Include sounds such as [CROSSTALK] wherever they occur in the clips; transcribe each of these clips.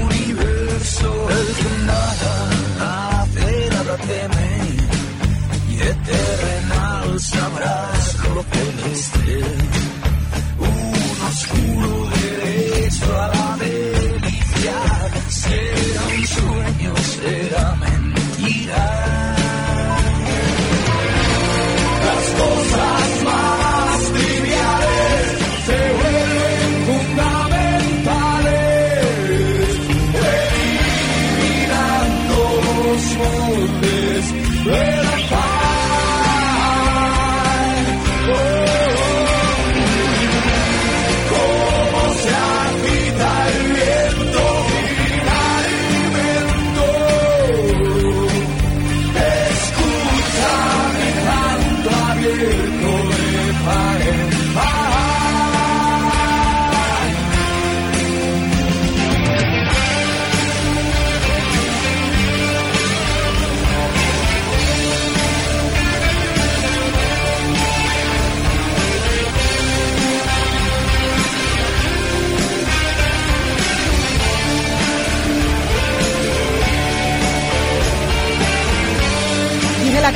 universo. El que nada hace, nada teme, y eternal sabrás lo celeste. Un oscuro derecho a la delicia,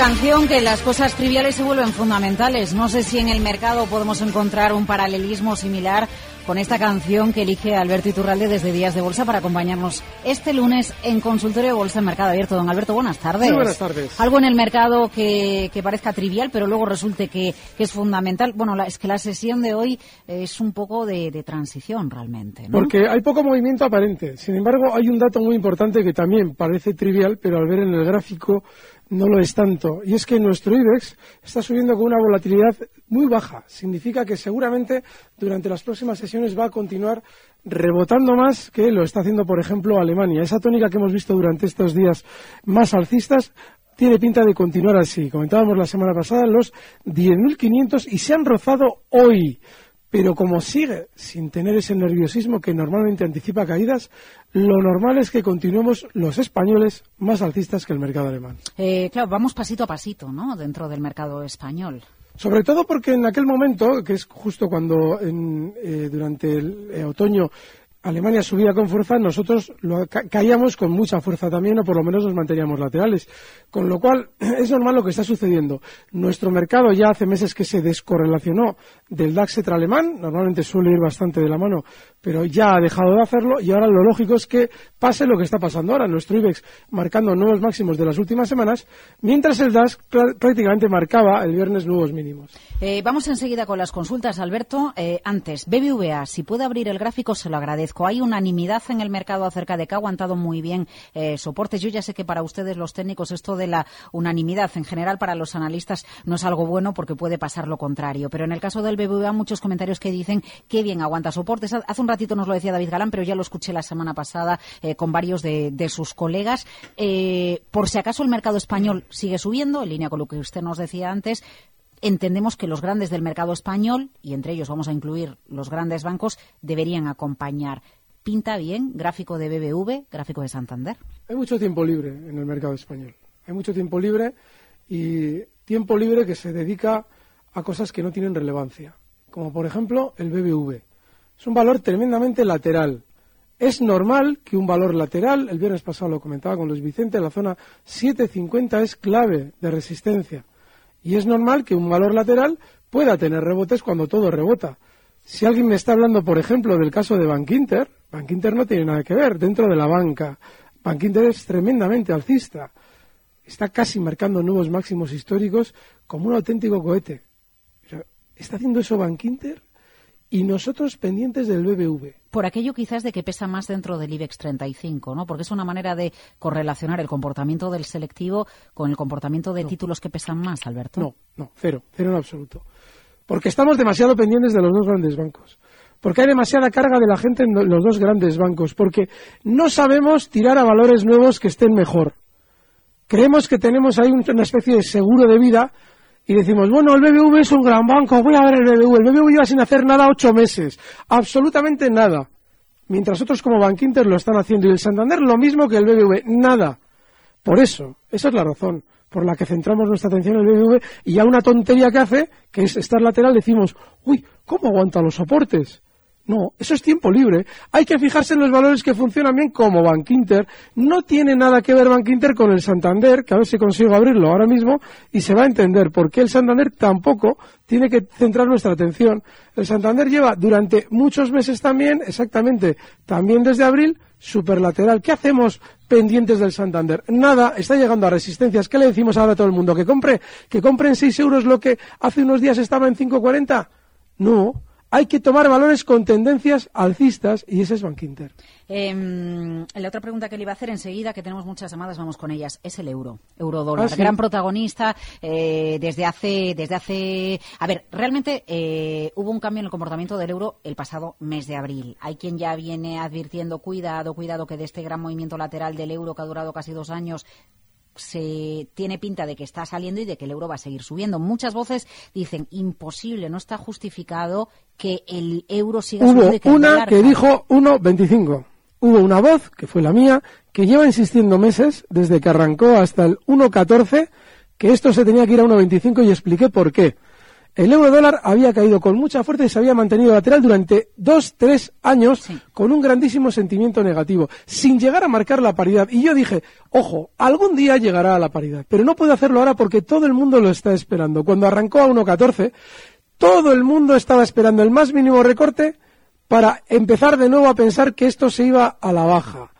canción que las cosas triviales se vuelven fundamentales. No sé si en el mercado podemos encontrar un paralelismo similar con esta canción que elige Alberto Iturralde desde Días de Bolsa para acompañarnos este lunes en Consultorio de Bolsa en Mercado Abierto. Don Alberto, buenas tardes. Muy buenas tardes. Algo en el mercado que, que parezca trivial, pero luego resulte que, que es fundamental. Bueno, la- es que la sesión de hoy es un poco de, de transición realmente, ¿no? Porque hay poco movimiento aparente. Sin embargo, hay un dato muy importante que también parece trivial, pero al ver en el gráfico no lo es tanto. Y es que nuestro IBEX está subiendo con una volatilidad muy baja. Significa que seguramente durante las próximas sesiones va a continuar rebotando más que lo está haciendo, por ejemplo, Alemania. Esa tónica que hemos visto durante estos días más alcistas tiene pinta de continuar así. Comentábamos la semana pasada los 10.500 y se han rozado hoy. Pero como sigue sin tener ese nerviosismo que normalmente anticipa caídas, lo normal es que continuemos los españoles más alcistas que el mercado alemán. Eh, claro, vamos pasito a pasito, ¿no? Dentro del mercado español. Sobre todo porque en aquel momento, que es justo cuando en, eh, durante el eh, otoño Alemania subía con fuerza, nosotros lo ca- caíamos con mucha fuerza también, o por lo menos nos manteníamos laterales. Con lo cual, [CLEARS THROAT] es normal lo que está sucediendo. Nuestro mercado ya hace meses que se descorrelacionó del DAX alemán, normalmente suele ir bastante de la mano, pero ya ha dejado de hacerlo, y ahora lo lógico es que pase lo que está pasando ahora. Nuestro IBEX marcando nuevos máximos de las últimas semanas, mientras el DAX prácticamente marcaba el viernes nuevos mínimos. Eh, vamos enseguida con las consultas, Alberto. Eh, antes, BBVA, si puede abrir el gráfico, se lo agradezco. Hay unanimidad en el mercado acerca de que ha aguantado muy bien eh, soportes. Yo ya sé que para ustedes, los técnicos, esto de la unanimidad en general para los analistas no es algo bueno porque puede pasar lo contrario. Pero en el caso del BBVA, muchos comentarios que dicen que bien aguanta soportes. Ha- Hace un ratito nos lo decía David Galán, pero ya lo escuché la semana pasada eh, con varios de, de sus colegas. Eh, por si acaso el mercado español sigue subiendo, en línea con lo que usted nos decía antes, entendemos que los grandes del mercado español, y entre ellos vamos a incluir los grandes bancos, deberían acompañar. Pinta bien, gráfico de BBV, gráfico de Santander. Hay mucho tiempo libre en el mercado español. Hay mucho tiempo libre y tiempo libre que se dedica a cosas que no tienen relevancia, como por ejemplo el BBV. Es un valor tremendamente lateral. Es normal que un valor lateral, el viernes pasado lo comentaba con Luis Vicente, la zona 750 es clave de resistencia. Y es normal que un valor lateral pueda tener rebotes cuando todo rebota. Si alguien me está hablando, por ejemplo, del caso de Bankinter, Bankinter no tiene nada que ver dentro de la banca. Bankinter es tremendamente alcista. Está casi marcando nuevos máximos históricos como un auténtico cohete. ¿Está haciendo eso Bankinter? Y nosotros pendientes del BBV. Por aquello quizás de que pesa más dentro del IBEX 35, ¿no? Porque es una manera de correlacionar el comportamiento del selectivo con el comportamiento de títulos que pesan más, Alberto. No, no, cero, cero en absoluto. Porque estamos demasiado pendientes de los dos grandes bancos. Porque hay demasiada carga de la gente en los dos grandes bancos. Porque no sabemos tirar a valores nuevos que estén mejor. Creemos que tenemos ahí una especie de seguro de vida y decimos, bueno, el BBV es un gran banco, voy a ver el BBV. El BBV lleva sin hacer nada ocho meses. Absolutamente nada. Mientras otros como Bankinter lo están haciendo y el Santander lo mismo que el BBV. Nada. Por eso, esa es la razón por la que centramos nuestra atención en el BBV y a una tontería que hace, que es estar lateral, decimos, uy, ¿cómo aguanta los soportes? No, eso es tiempo libre. Hay que fijarse en los valores que funcionan bien como Bankinter. No tiene nada que ver Bankinter con el Santander, que a ver si consigo abrirlo ahora mismo y se va a entender por qué el Santander tampoco tiene que centrar nuestra atención. El Santander lleva durante muchos meses también, exactamente, también desde abril, superlateral. ¿Qué hacemos pendientes del Santander? Nada, está llegando a resistencias. ¿Qué le decimos ahora a todo el mundo? ¿Que compre, que compre en 6 euros lo que hace unos días estaba en 5,40? No hay que tomar valores con tendencias alcistas y ese es Bankinter. Eh, la otra pregunta que le iba a hacer enseguida, que tenemos muchas llamadas, vamos con ellas, es el euro, eurodólar, Ah, sí. gran protagonista eh, desde hace, desde hace, a ver, realmente eh, hubo un cambio en el comportamiento del euro el pasado mes de abril. Hay quien ya viene advirtiendo, cuidado, cuidado, que de este gran movimiento lateral del euro que ha durado casi dos años se tiene pinta de que está saliendo y de que el euro va a seguir subiendo. Muchas voces dicen imposible, no está justificado que el euro siga Hubo subiendo y que una que dijo 1,25. Hubo una voz, que fue la mía, que lleva insistiendo meses, desde que arrancó hasta el 1,14, que esto se tenía que ir a 1,25 y expliqué por qué. El euro dólar había caído con mucha fuerza y se había mantenido lateral durante dos, tres años Sí. con un grandísimo sentimiento negativo, sin llegar a marcar la paridad. Y yo dije, ojo, algún día llegará a la paridad, pero no puedo hacerlo ahora porque todo el mundo lo está esperando. Cuando arrancó a 1,14, todo el mundo estaba esperando el más mínimo recorte para empezar de nuevo a pensar que esto se iba a la baja.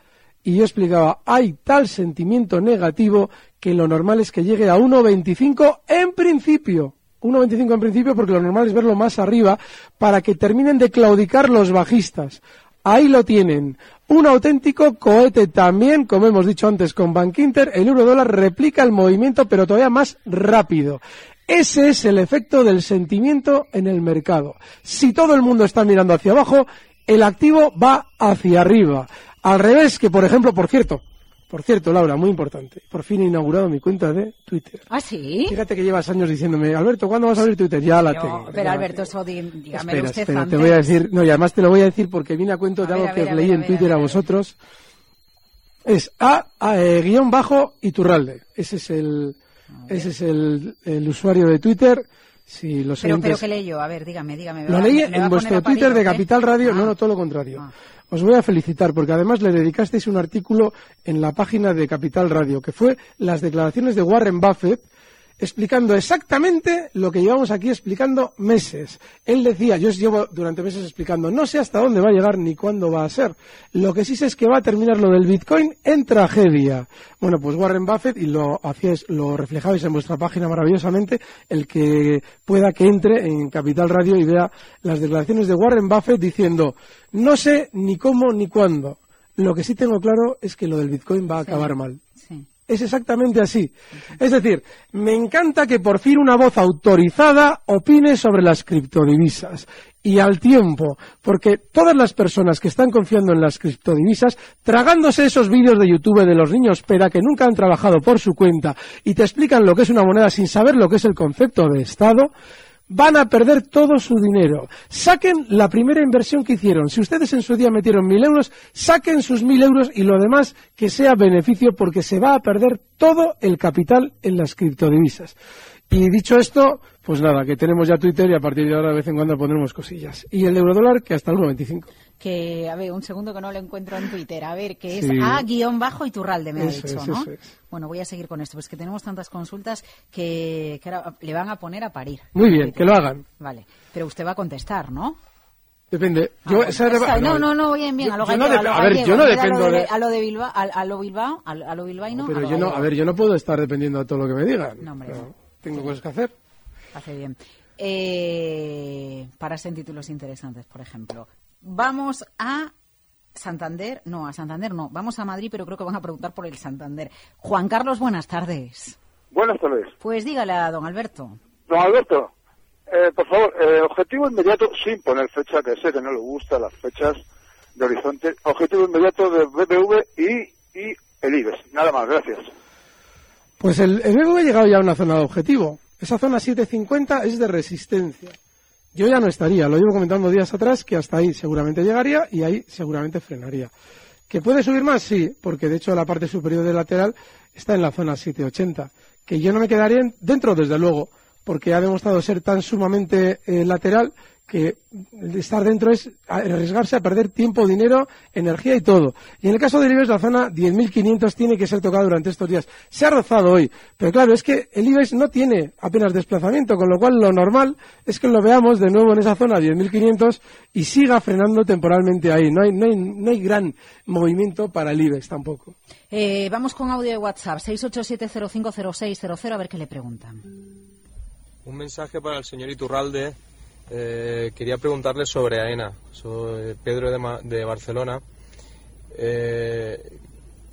Y yo explicaba, hay tal sentimiento negativo que lo normal es que llegue a 1,25 en principio. 1,25 en principio porque lo normal es verlo más arriba para que terminen de claudicar los bajistas. Ahí lo tienen. Un auténtico cohete también, como hemos dicho antes con Bankinter, el euro dólar replica el movimiento pero todavía más rápido. Ese es el efecto del sentimiento en el mercado. Si todo el mundo está mirando hacia abajo, el activo va hacia arriba. Al revés que, por ejemplo, por cierto, por cierto, Laura, muy importante, por fin he inaugurado mi cuenta de Twitter. ¿Ah, sí? Fíjate que llevas años diciéndome, Alberto, ¿cuándo vas a abrir Twitter? Ya la Pero, tengo. pero Alberto, di- dígamelo Espera, usted espera, te voy a decir, no, y además te lo voy a decir porque viene a cuento A de algo que ver, os leí ver, en Twitter a vosotros. Es A, a, eh, guion bajo Iturralde. Ese es el, ese es el, el usuario de Twitter. Si los Pero, pero oyentes- ¿qué leí yo? A ver, dígame, dígame. ¿me lo leí en vuestro Twitter de? Capital Radio. Ah. No, no, todo lo contrario. Ah. Os voy a felicitar porque además le dedicasteis un artículo en la página de Capital Radio que fue las declaraciones de Warren Buffett explicando exactamente lo que llevamos aquí explicando meses. Él decía, yo os llevo durante meses explicando, no sé hasta dónde va a llegar ni cuándo va a ser. Lo que sí sé es que va a terminar lo del Bitcoin en tragedia. Bueno, pues Warren Buffett, y lo hacíais, lo reflejabais en vuestra página maravillosamente, el que pueda que entre en Capital Radio y vea las declaraciones de Warren Buffett diciendo, no sé ni cómo ni cuándo. Lo que sí tengo claro es que lo del Bitcoin va a acabar mal. Es exactamente así. Es decir, me encanta que por fin una voz autorizada opine sobre las criptodivisas. Y al tiempo, porque todas las personas que están confiando en las criptodivisas, tragándose esos vídeos de YouTube de los niños pera que nunca han trabajado por su cuenta y te explican lo que es una moneda sin saber lo que es el concepto de Estado, van a perder todo su dinero. Saquen la primera inversión que hicieron. Si ustedes en su día metieron mil euros, saquen sus mil euros y lo demás que sea beneficio porque se va a perder todo el capital en las criptodivisas. Y dicho esto, pues nada, que tenemos ya Twitter y a partir de ahora de vez en cuando pondremos cosillas. Y el eurodólar que hasta el 1,25. Que, a ver, un segundo que no lo encuentro en Twitter. A ver, que es Sí. A guion bajo Iturralde, me ha dicho, es, ¿no? Bueno, voy a seguir con esto, pues que tenemos tantas consultas que, que ahora le van a poner a parir. Muy bien, que lo hagan. Vale, pero usted va a contestar, ¿no? Depende. Ah, Yo, esa- no, no, no, bien, bien, a lo no gallego, a lo a ver, gallego, yo no en vez de a lo dependo de- de- A lo de Bilbao, a, a lo Bilbao, a, a lo bilbaíno, Pero yo no, a ver, yo no puedo estar dependiendo de todo lo que me digan. No, hombre, Pero. Tengo cosas que hacer. Hace bien. Eh, para en títulos interesantes, por ejemplo. Vamos a Santander, no, a Santander no, vamos a Madrid, pero creo que van a preguntar por el Santander. Juan Carlos, buenas tardes. Buenas tardes. Pues dígale a don Alberto. Don Alberto, Eh, por favor, eh, objetivo inmediato sin poner fecha, que sé que no le gustan las fechas de horizonte. Objetivo inmediato de BBV y, y el IBEX. Nada más, gracias. Pues el, el ha llegado ya a una zona de objetivo. Esa zona 750 es de resistencia. Yo ya no estaría, lo llevo comentando días atrás, que hasta ahí seguramente llegaría y ahí seguramente frenaría. ¿Que puede subir más? Sí, porque de hecho la parte superior del lateral está en la zona 780. Que yo no me quedaría en- dentro, desde luego, porque ha demostrado ser tan sumamente eh, lateral que estar dentro es arriesgarse a perder tiempo, dinero, energía y todo. Y en el caso del IBEX, la zona 10.500 tiene que ser tocada durante estos días. Se ha rozado hoy, pero claro, es que el IBEX no tiene apenas desplazamiento, con lo cual lo normal es que lo veamos de nuevo en esa zona 10.500 y siga frenando temporalmente ahí. No hay, no hay, no hay gran movimiento para el IBEX tampoco. Eh, vamos con audio de WhatsApp, 687050600, a ver qué le preguntan. Un mensaje para el señor Iturralde. Eh, quería preguntarle sobre AENA. Soy Pedro de, Ma- de Barcelona. Eh,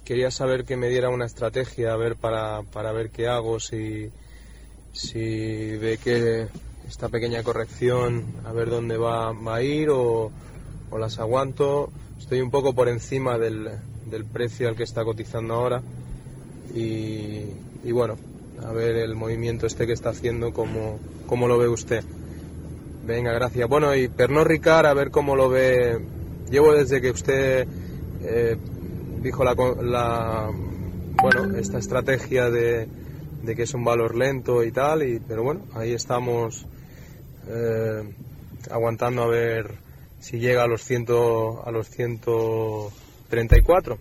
quería saber que me diera una estrategia a ver para, para ver qué hago, si, si ve que esta pequeña corrección, a ver dónde va, va a ir o, las aguanto. Estoy un poco por encima del, del precio al que está cotizando ahora y, y bueno, a ver el movimiento este que está haciendo, cómo, cómo lo ve usted. Venga, gracias. Bueno, y Pernod Ricard, a ver cómo lo ve. Llevo desde que usted eh, dijo la, la- bueno, esta estrategia de, de que es un valor lento y tal, y, pero bueno, ahí estamos eh, aguantando a ver si llega a los, ciento, a los 134.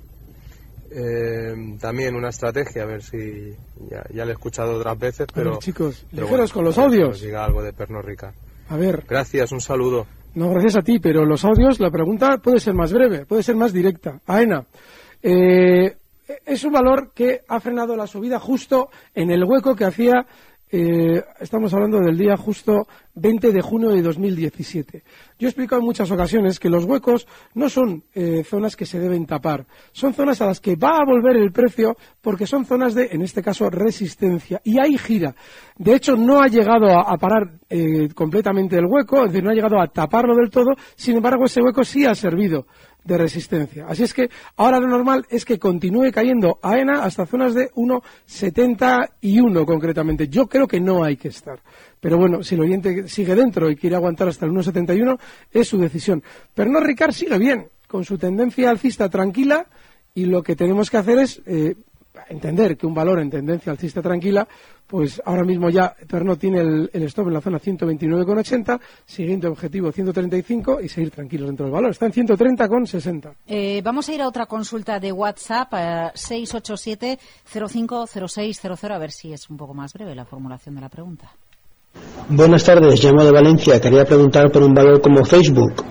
Eh, también una estrategia, a ver si ya, ya lo he escuchado otras veces, pero, ver, chicos, pero ligeros con los audios. diga algo de Pernod Ricard. A ver, Gracias, un saludo. No, gracias a ti, pero los audios, la pregunta puede ser más breve, puede ser más directa. AENA, eh, es un valor que ha frenado la subida justo en el hueco que hacía, eh, estamos hablando del día justo 20 de junio de 2017. Yo he explicado en muchas ocasiones que los huecos no son eh, zonas que se deben tapar, son zonas a las que va a volver el precio porque son zonas de, en este caso, resistencia. Y ahí gira. De hecho, no ha llegado a, a parar eh, completamente el hueco, es decir, no ha llegado a taparlo del todo, sin embargo, ese hueco sí ha servido de resistencia. Así es que ahora lo normal es que continúe cayendo AENA hasta zonas de 1,71 concretamente. Yo creo que no hay que estar. Pero bueno, si el oyente sigue dentro y quiere aguantar hasta el 1,71, es su decisión. Pero no Ricard sigue bien, con su tendencia alcista tranquila, y lo que tenemos que hacer es eh, entender que un valor en tendencia alcista tranquila, pues ahora mismo ya Pernod tiene el, el stop en la zona 129,80, siguiente objetivo 135 y seguir tranquilos dentro del valor. Está en 130,60. Eh, vamos a ir a otra consulta de WhatsApp, eh, 687-050600, a ver si es un poco más breve la formulación de la pregunta. Buenas tardes, llamo de Valencia. Quería preguntar por un valor como Facebook.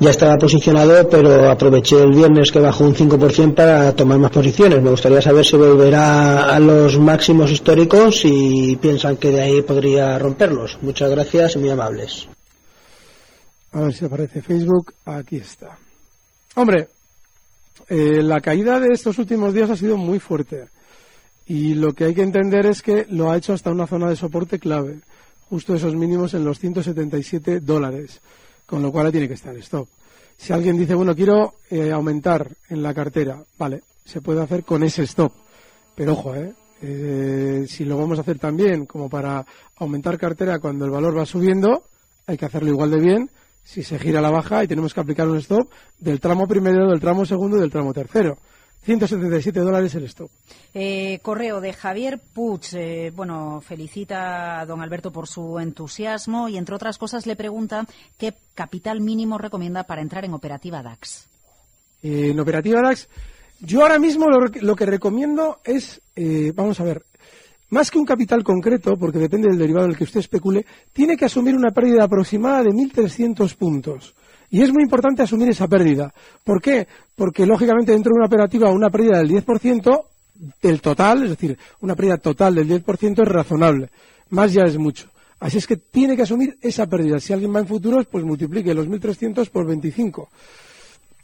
Ya estaba posicionado, pero aproveché el viernes que bajó un 5% para tomar más posiciones. Me gustaría saber si volverá a los máximos históricos y piensan que de ahí podría romperlos. Muchas gracias y muy amables. A ver si aparece Facebook. Aquí está. Hombre, eh, la caída de estos últimos días ha sido muy fuerte. Y lo que hay que entender es que lo ha hecho hasta una zona de soporte clave. Justo esos mínimos en los 177 dólares. Con lo cual tiene que estar stop. Si alguien dice, bueno, quiero eh, aumentar en la cartera, vale, se puede hacer con ese stop. Pero ojo, ¿eh? Eh, si lo vamos a hacer también como para aumentar cartera cuando el valor va subiendo, hay que hacerlo igual de bien si se gira la baja y tenemos que aplicar un stop del tramo primero, del tramo segundo y del tramo tercero. 177 dólares el stop. Eh, correo de Javier Puig. eh, bueno, felicita a don Alberto por su entusiasmo y, entre otras cosas, le pregunta qué capital mínimo recomienda para entrar en operativa DAX. Eh, en operativa DAX, yo ahora mismo lo, lo que recomiendo es, eh, vamos a ver, más que un capital concreto, porque depende del derivado del que usted especule, tiene que asumir una pérdida aproximada de 1.300 puntos. Y es muy importante asumir esa pérdida. ¿Por qué? Porque, lógicamente, dentro de una operativa, una pérdida del 10% del total, es decir, una pérdida total del 10% es razonable. Más ya es mucho. Así es que tiene que asumir esa pérdida. Si alguien va en futuros, pues multiplique los 1.300 por 25.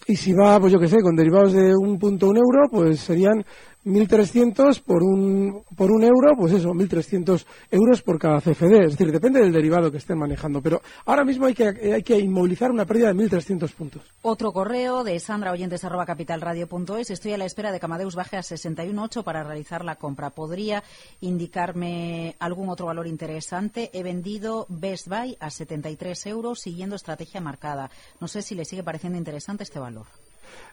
Y si va, pues yo qué sé, con derivados de un punto un euro, pues serían 1.300 por un, por un euro, pues eso, 1.300 euros por cada CFD. Es decir, depende del derivado que estén manejando. Pero ahora mismo hay que, hay que inmovilizar una pérdida de 1.300 puntos. Otro correo de Sandra Oyentes arroba capitalradio.es. Estoy a la espera de que Amadeus baje a 61.8 para realizar la compra. ¿Podría indicarme algún otro valor interesante? He vendido Best Buy a 73 euros siguiendo estrategia marcada. No sé si le sigue pareciendo interesante este valor.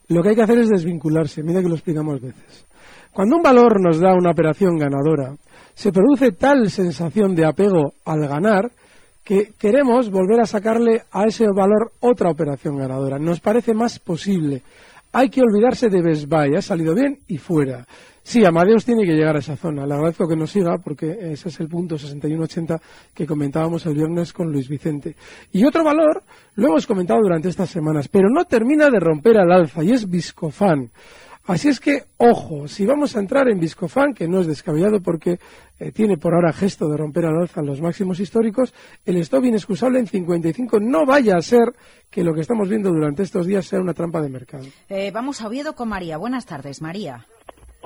Lo que hay que hacer es desvincularse. Mira que lo explicamos veces. Cuando un valor nos da una operación ganadora, se produce tal sensación de apego al ganar que queremos volver a sacarle a ese valor otra operación ganadora. Nos parece más posible. Hay que olvidarse de Best Buy. Ha salido bien y fuera. Sí, Amadeus tiene que llegar a esa zona. Le agradezco que nos siga porque ese es el punto 6180 que comentábamos el viernes con Luis Vicente. Y otro valor, lo hemos comentado durante estas semanas, pero no termina de romper al alza y es Viscofan. Así es que, ojo, si vamos a entrar en Viscofan, que no es descabellado porque eh, tiene por ahora gesto de romper al alza los máximos históricos, el stop inexcusable en 55 no vaya a ser que lo que estamos viendo durante estos días sea una trampa de mercado. Eh, vamos a Oviedo con María. Buenas tardes, María.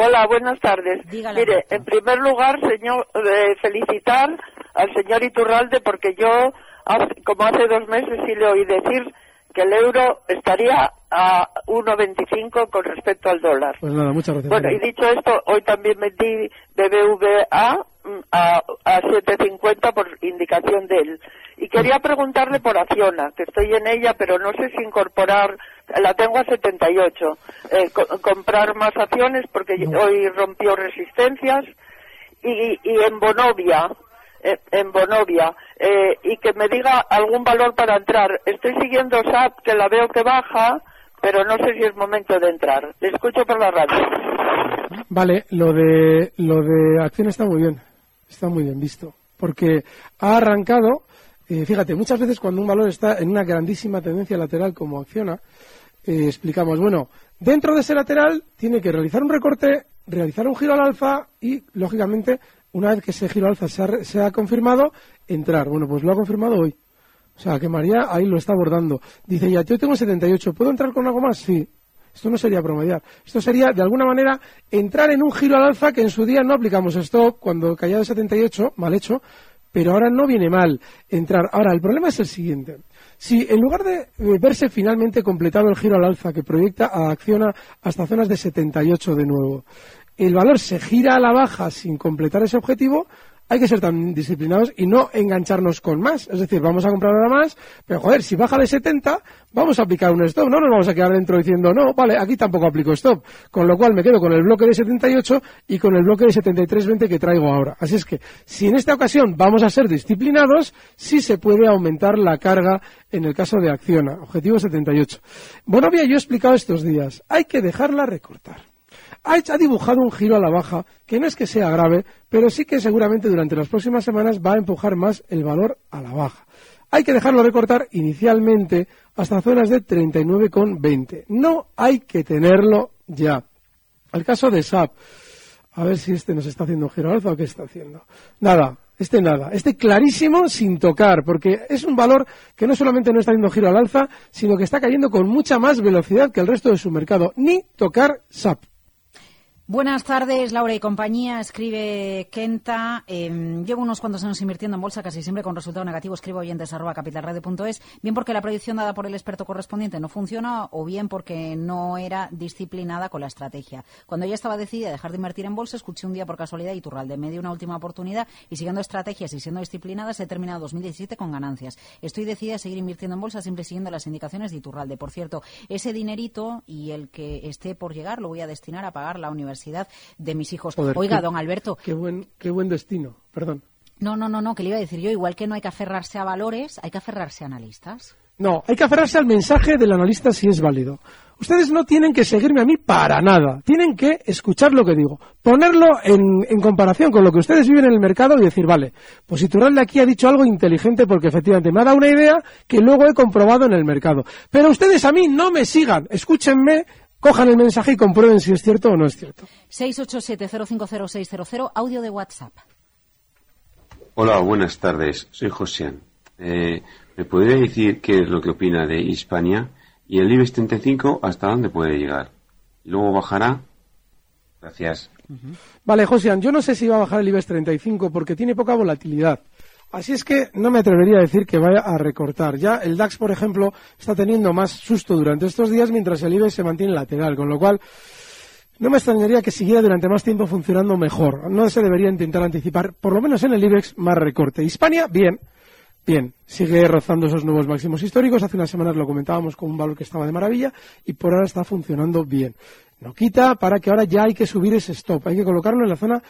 Hola, buenas tardes. Dígale, Mire, en primer lugar, señor, eh, felicitar al señor Iturralde porque yo, hace- como hace dos meses, sí le oí decir que el euro estaría a 1,25 con respecto al dólar. Pues nada, muchas gracias. Bueno, y dicho esto, hoy también metí BBVA a, a 7.50 por indicación de él. Y quería preguntarle por Acciona, que estoy en ella, pero no sé si incorporar, la tengo a 78, eh, co- comprar más acciones porque No. hoy rompió resistencias. Y, y en Bonovia, eh, en Bonovia, eh, y que me diga algún valor para entrar. Estoy siguiendo SAP, que la veo que baja, pero no sé si es momento de entrar. Le escucho por la radio. Vale, lo de, lo de acción está muy bien, está muy bien visto, porque ha arrancado, eh, fíjate, muchas veces cuando un valor está en una grandísima tendencia lateral como acciona, eh, explicamos, bueno, dentro de ese lateral tiene que realizar un recorte, realizar un giro al alza y, lógicamente, una vez que ese giro al alza se ha, se ha confirmado, entrar. Bueno, pues lo ha confirmado hoy. O sea, que María ahí lo está abordando. Dice, ya, yo tengo 78, ¿puedo entrar con algo más? Sí. Esto no sería promediar. Esto sería, de alguna manera, entrar en un giro al alza que en su día no aplicamos stop cuando caía de 78, mal hecho, pero ahora no viene mal entrar. Ahora, el problema es el siguiente. Si en lugar de verse finalmente completado el giro al alza que proyecta a Acciona hasta zonas de 78 de nuevo, el valor se gira a la baja sin completar ese objetivo, hay que ser tan disciplinados y no engancharnos con más. Es decir, vamos a comprar ahora más, pero joder, si baja de 70, vamos a aplicar un stop. No nos vamos a quedar dentro diciendo, no, vale, aquí tampoco aplico stop. Con lo cual me quedo con el bloque de 78 y con el bloque de 73.20 que traigo ahora. Así es que, si en esta ocasión vamos a ser disciplinados, sí se puede aumentar la carga en el caso de Acciona. Objetivo 78. Bonovia, yo he explicado estos días, hay que dejarla recortar ha, dibujado un giro a la baja que no es que sea grave, pero sí que seguramente durante las próximas semanas va a empujar más el valor a la baja. Hay que dejarlo recortar inicialmente hasta zonas de 39,20. No hay que tenerlo ya. El caso de SAP. A ver si este nos está haciendo un giro al alza o qué está haciendo. Nada, este nada. Este clarísimo sin tocar, porque es un valor que no solamente no está haciendo giro al alza, sino que está cayendo con mucha más velocidad que el resto de su mercado. Ni tocar SAP. Buenas tardes, Laura y compañía. Escribe Kenta. eh, llevo unos cuantos años invirtiendo en bolsa, casi siempre con resultado negativo. Escribo oyentes arroba capitalradio.es. Bien porque la predicción dada por el experto correspondiente no funciona o bien porque no era disciplinada con la estrategia. Cuando ya estaba decidida a dejar de invertir en bolsa, escuché un día por casualidad Iturralde. Me dio una última oportunidad y siguiendo estrategias y siendo disciplinadas he terminado 2017 con ganancias. Estoy decidida a seguir invirtiendo en bolsa siempre siguiendo las indicaciones de Iturralde. Por cierto, ese dinerito y el que esté por llegar lo voy a destinar a pagar la universidad de mis hijos. Joder, Oiga, qué- don Alberto, Qué buen, qué buen destino. Perdón. no, no, no, no, que le iba a decir yo, igual que no hay que aferrarse a valores, hay que aferrarse a analistas. No, hay que aferrarse al mensaje del analista si es válido. Ustedes no tienen que seguirme a mí para nada. Tienen que escuchar lo que digo, ponerlo en, en comparación con lo que ustedes viven en el mercado y decir, vale, pues Iturralde aquí ha dicho algo inteligente porque efectivamente me ha dado una idea que luego he comprobado en el mercado. Pero ustedes a mí no me sigan, escúchenme, cojan el mensaje y comprueben si es cierto o no es cierto. 687-050-600, audio de WhatsApp. Hola, buenas tardes. Soy José. Eh, ¿Me podría decir qué es lo que opina de Hispania y el IBEX 35 hasta dónde puede llegar? ¿Y luego bajará? Gracias. Vale, Josian, yo no sé si va a bajar el IBEX 35 porque tiene poca volatilidad. Así es que no me atrevería a decir que vaya a recortar. Ya el DAX, por ejemplo, está teniendo más susto durante estos días mientras el IBEX se mantiene lateral, con lo cual no me extrañaría que siguiera durante más tiempo funcionando mejor. No se debería intentar anticipar, por lo menos en el IBEX, más recorte. Hispania, bien. Bien, sigue rozando esos nuevos máximos históricos. Hace unas semanas lo comentábamos con un valor que estaba de maravilla y por ahora está funcionando bien. No quita para que ahora ya hay que subir ese stop. Hay que colocarlo en la zona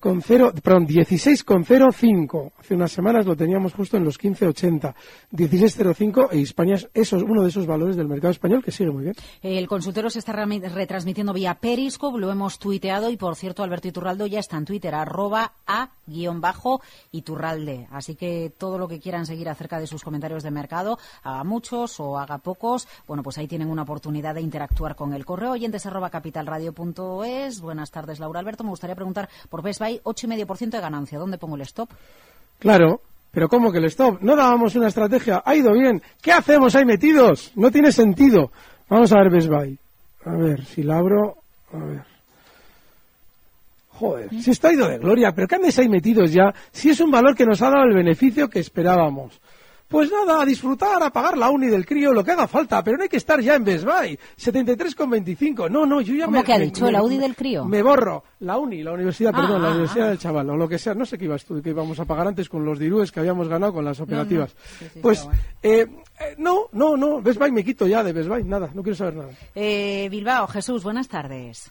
6,0, perdón, 16,05. Hace unas semanas lo teníamos justo en los 15,80. 16,05 e Hispania es uno de esos valores del mercado español que sigue muy bien. El consultorio se está retransmitiendo vía Periscope, lo hemos tuiteado y, por cierto, Alberto Iturraldo ya está en Twitter, arroba a guion bajo Iturralde. Así que todo lo que quieran seguir acerca de sus comentarios de mercado, haga muchos o haga pocos, bueno, pues ahí tienen una oportunidad de interactuar con el correo oyentes arroba capitalradio.es. Buenas tardes, Laura Alberto. Me gustaría preguntar por Best 8,5% de ganancia. ¿Dónde pongo el stop? Claro, pero ¿cómo que el stop? No dábamos una estrategia, ha ido bien. ¿Qué hacemos ahí metidos? No tiene sentido. Vamos a ver Best Buy. A ver, si la abro, a ver. Joder, si está ido de gloria, pero ¿qué andes ahí metidos ya? Si es un valor que nos ha dado el beneficio que esperábamos. Pues nada, a disfrutar, a pagar la uni del crío, lo que haga falta, pero no hay que estar ya en Best Buy. 73,25. No, no, yo ya ¿Cómo me... que ha me- dicho, me- el Audi del crío? Me borro. La uni, la universidad, Ah, perdón, la ah, universidad ah. del chaval, o lo que sea. No sé qué ibas tú, que íbamos a pagar antes con los dirúes que habíamos ganado con las operativas. Sí, sí, pues, bueno. eh, eh, no, no, no, Best Buy me quito ya de Best Buy, nada, no quiero saber nada. Eh, Bilbao, Jesús, buenas tardes.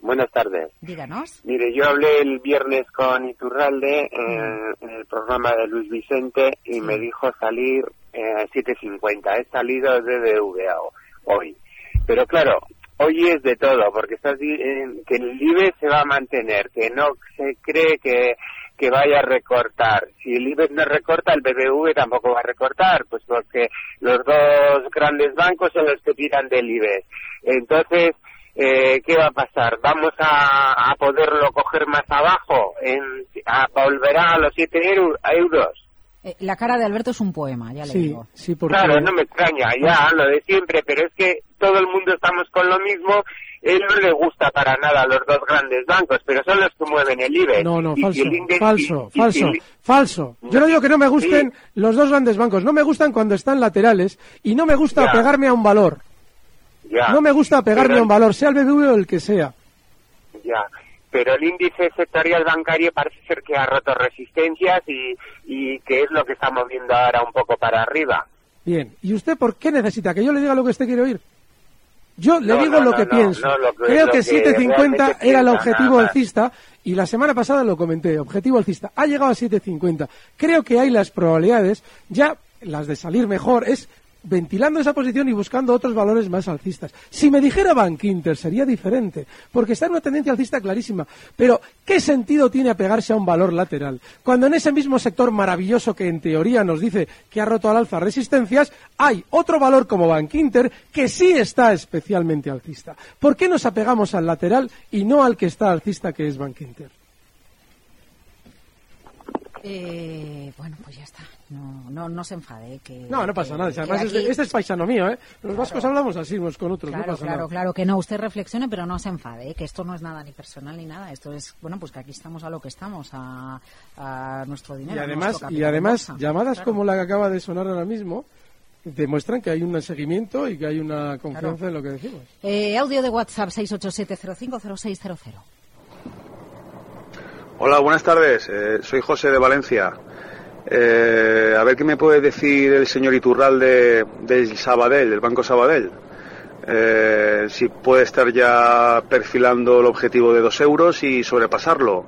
Buenas tardes. Díganos. Mire, yo hablé el viernes con Iturralde eh, en el programa de Luis Vicente y me dijo salir eh, a 7.50. He salido de BVA ho- hoy. Pero claro, hoy es de todo, porque estás eh, que el IBE se va a mantener, que no se cree que que vaya a recortar. Si el IBEX no recorta, el BBV tampoco va a recortar, pues porque los dos grandes bancos son los que tiran del IBEX. Entonces, eh, ¿qué va a pasar? ¿Vamos a, a poderlo coger más abajo? En, a, ¿Volverá a los 7 euros? Eh, la cara de Alberto es un poema, ya le Sí, digo. sí, porque... Claro, no me extraña, ya lo de siempre, pero es que todo el mundo estamos con lo mismo. Él no le gusta para nada a los dos grandes bancos, pero son los que mueven el IBEX. No, no, falso, falso, y- falso, falso. Yo no digo que no me gusten los dos grandes bancos, no me gustan cuando están laterales y no me gusta Ya. pegarme a un valor. Ya. No me gusta pegarme a un valor, sea el BBV o el que sea. Ya, pero el índice sectorial bancario parece ser que ha roto resistencias y, y que es lo que está moviendo ahora un poco para arriba. Bien, ¿y usted por qué necesita que yo le diga lo que usted quiere oír? Yo le No, digo no, lo que no, pienso. lo que- Creo lo que que 7.50 realmente era el objetivo alcista y la semana pasada lo comenté, objetivo alcista. Ha llegado a 7.50. Creo que hay las probabilidades, ya las de salir mejor, es ventilando esa posición y buscando otros valores más alcistas. Si me dijera Bank Inter sería diferente, porque está en una tendencia alcista clarísima. Pero, ¿qué sentido tiene apegarse a un valor lateral? Cuando en ese mismo sector maravilloso que en teoría nos dice que ha roto al alza resistencias, hay otro valor como Bank Inter que sí está especialmente alcista. ¿Por qué nos apegamos al lateral y no al que está alcista que es Bank Inter? Eh, bueno, pues ya está. No, no, no se enfade. eh, Que, No, no pasa que- nada. que Además, aquí- este, este es paisano mío, ¿eh? Los vascos hablamos así unos con otros, Claro, no pasa claro, nada. claro, que no. Usted reflexione, pero no se enfade, ¿eh? que esto no es nada ni personal ni nada. Esto es, bueno, pues que aquí estamos a lo que estamos, a, a nuestro dinero. Y además, y además llamadas Claro. como la que acaba de sonar ahora mismo demuestran que hay un seguimiento y que hay una confianza Claro. en lo que decimos. Eh, audio de WhatsApp 687050600. Hola, buenas tardes. Eh, soy José de Valencia. Eh, a ver qué me puede decir el señor Iturralde del Sabadell, del Banco Sabadell. Eh, si puede estar ya perfilando el objetivo de dos euros y sobrepasarlo.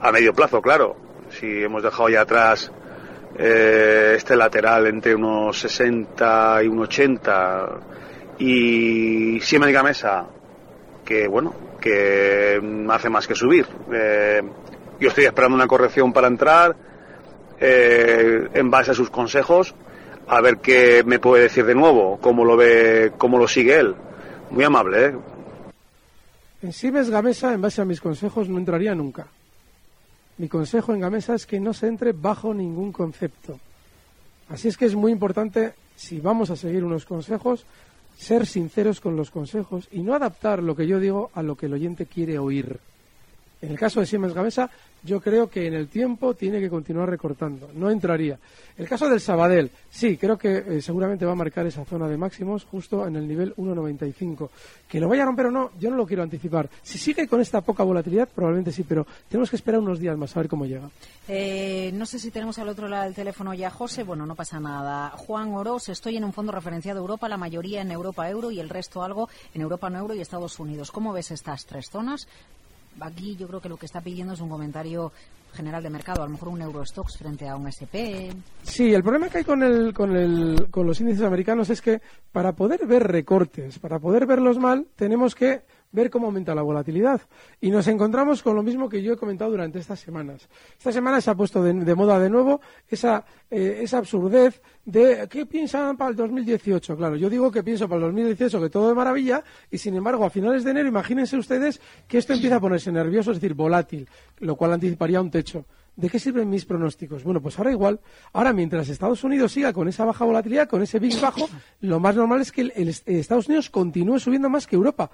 A medio plazo, claro. Si hemos dejado ya atrás eh, este lateral entre unos 60 y unos 80 y Siemens Gamesa que bueno que hace más que subir Eh, yo estoy esperando una corrección para entrar eh, en base a sus consejos a ver qué me puede decir de nuevo cómo lo ve cómo lo sigue él muy amable ¿eh? En Siemens Gamesa, en base a mis consejos, no entraría nunca. Mi consejo en Gamesa es que no se entre bajo ningún concepto. Así es que es muy importante, si vamos a seguir unos consejos, ser sinceros con los consejos y no adaptar lo que yo digo a lo que el oyente quiere oír. En el caso de Siemens Gamesa, yo creo que en el tiempo tiene que continuar recortando. No entraría. El caso del Sabadell, sí, creo que eh, seguramente va a marcar esa zona de máximos justo en el nivel 1,95. Que lo vaya a romper o no, yo no lo quiero anticipar. Si sigue con esta poca volatilidad, probablemente sí, pero tenemos que esperar unos días más a ver cómo llega. Eh, no sé si tenemos al otro lado del teléfono ya José. Bueno, no pasa nada. Juan Oroz, estoy en un fondo referenciado a Europa, la mayoría en Europa euro y el resto algo en Europa no euro y Estados Unidos. ¿Cómo ves estas tres zonas? Aquí yo creo que lo que está pidiendo es un comentario general de mercado, a lo mejor un Eurostox frente a un SP. Sí, el problema que hay con, el, con, el, con los índices americanos es que para poder ver recortes, para poder verlos mal, tenemos que ver cómo aumenta la volatilidad. Y nos encontramos con lo mismo que yo he comentado durante estas semanas. Esta semana se ha puesto de, de moda de nuevo esa, eh, esa absurdez de ¿qué piensan para el 2018? Claro, yo digo que pienso para el 2018 que todo es maravilla y sin embargo a finales de enero imagínense ustedes que esto empieza a ponerse nervioso, es decir, volátil, lo cual anticiparía un techo. ¿De qué sirven mis pronósticos? Bueno, pues ahora igual. Ahora, mientras Estados Unidos siga con esa baja volatilidad, con ese VIX bajo, lo más normal es que el Estados Unidos continúe subiendo más que Europa.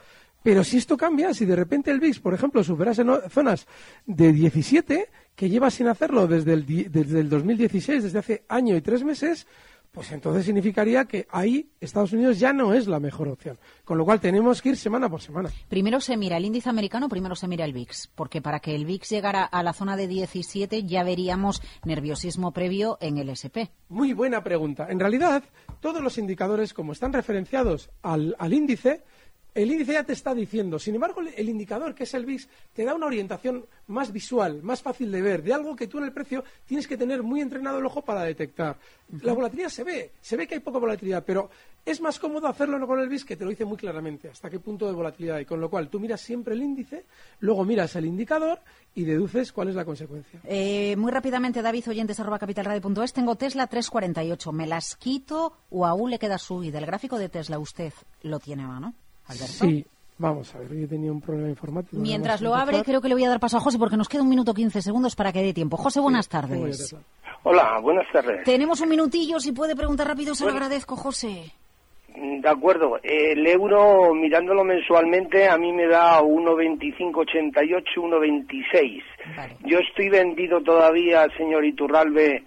Pero si esto cambia, si de repente el VIX, por ejemplo, superase no, zonas de 17, que lleva sin hacerlo desde el, desde el 2016, desde hace año y tres meses, pues entonces significaría que ahí Estados Unidos ya no es la mejor opción. Con lo cual tenemos que ir semana por semana. Primero se mira el índice americano, primero se mira el VIX, porque para que el VIX llegara a la zona de 17 ya veríamos nerviosismo previo en el SP. Muy buena pregunta. En realidad, todos los indicadores, como están referenciados al, al índice, el índice ya te está diciendo. Sin embargo, el, indicador, que es el VIX, te da una orientación más visual, más fácil de ver, de algo que tú en el precio tienes que tener muy entrenado el ojo para detectar. La volatilidad se ve, se ve que hay poca volatilidad, pero es más cómodo hacerlo con el VIX, que te lo dice muy claramente hasta qué punto de volatilidad hay. Con lo cual, tú miras siempre el índice, luego miras el indicador y deduces cuál es la consecuencia. Eh, muy rápidamente, David Oyentes, arroba capitalradio.es. Tengo Tesla 348. ¿Me las quito o aún le queda subida? El gráfico de Tesla, usted lo tiene a mano, Alberto. Sí, vamos a ver, yo tenía un problema informático. Mientras lo abre, creo que le voy a dar paso a José porque nos queda un minuto 15 segundos para que dé tiempo. José, buenas tardes. Hola, buenas tardes. Tenemos un minutillo, si puede preguntar rápido, se lo Bueno. agradezco, José. De acuerdo. El euro, mirándolo mensualmente, a mí me da 1,2588, 1,26. Yo estoy vendido todavía, señor Iturralbe,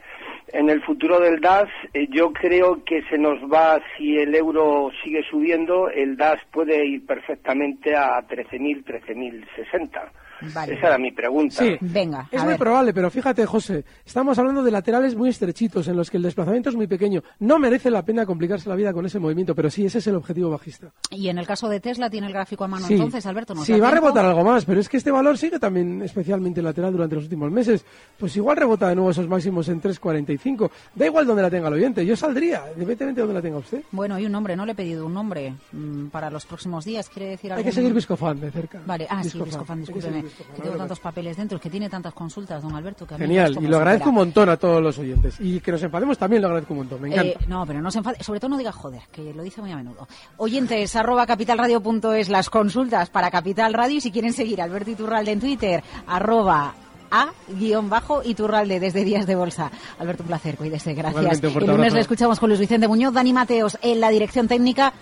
en el futuro del DAS. Eh, Yo creo que se nos va, si el euro sigue subiendo, el DAS puede ir perfectamente a 13.000, 13.060. Vale. Esa era mi pregunta. Sí. Venga, Es a muy ver. probable, pero fíjate, José, estamos hablando de laterales muy estrechitos en los que el desplazamiento es muy pequeño. No merece la pena complicarse la vida con ese movimiento, pero sí, ese es el objetivo bajista. Y en el caso de Tesla, ¿tiene el gráfico a mano Sí. entonces, Alberto? ¿nos Sí, va a rebotar algo más, pero es que este valor sigue también especialmente lateral durante los últimos meses. Pues igual rebota de nuevo esos máximos en 3.45. Da igual donde la tenga el oyente, yo saldría, independientemente de donde la tenga usted. Bueno, y un nombre, no le he pedido un nombre mm, para los próximos días. ¿Quiere decir algo? Hay que seguir Viscofan de cerca. Vale, ah, sí. Viscofan, Hay que discúlpeme. Que tengo te tantos papeles dentro, que tiene tantas consultas, don Alberto, que Genial, y lo agradezco un montón a todos los oyentes. Y que nos enfademos también lo agradezco un montón, me encanta. Eh, no, pero no se enfade. Sobre todo no diga joder, que lo dice muy a menudo. Oyentes, arroba capitalradio.es, las consultas para Capital Radio. Y si quieren seguir Alberto Iturralde en Twitter, arroba a guion bajo Iturralde desde Días de Bolsa. Alberto, un placer, cuídese, gracias. El lunes le escuchamos con Luis Vicente Muñoz, Dani Mateos en la dirección técnica.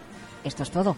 Esto es todo.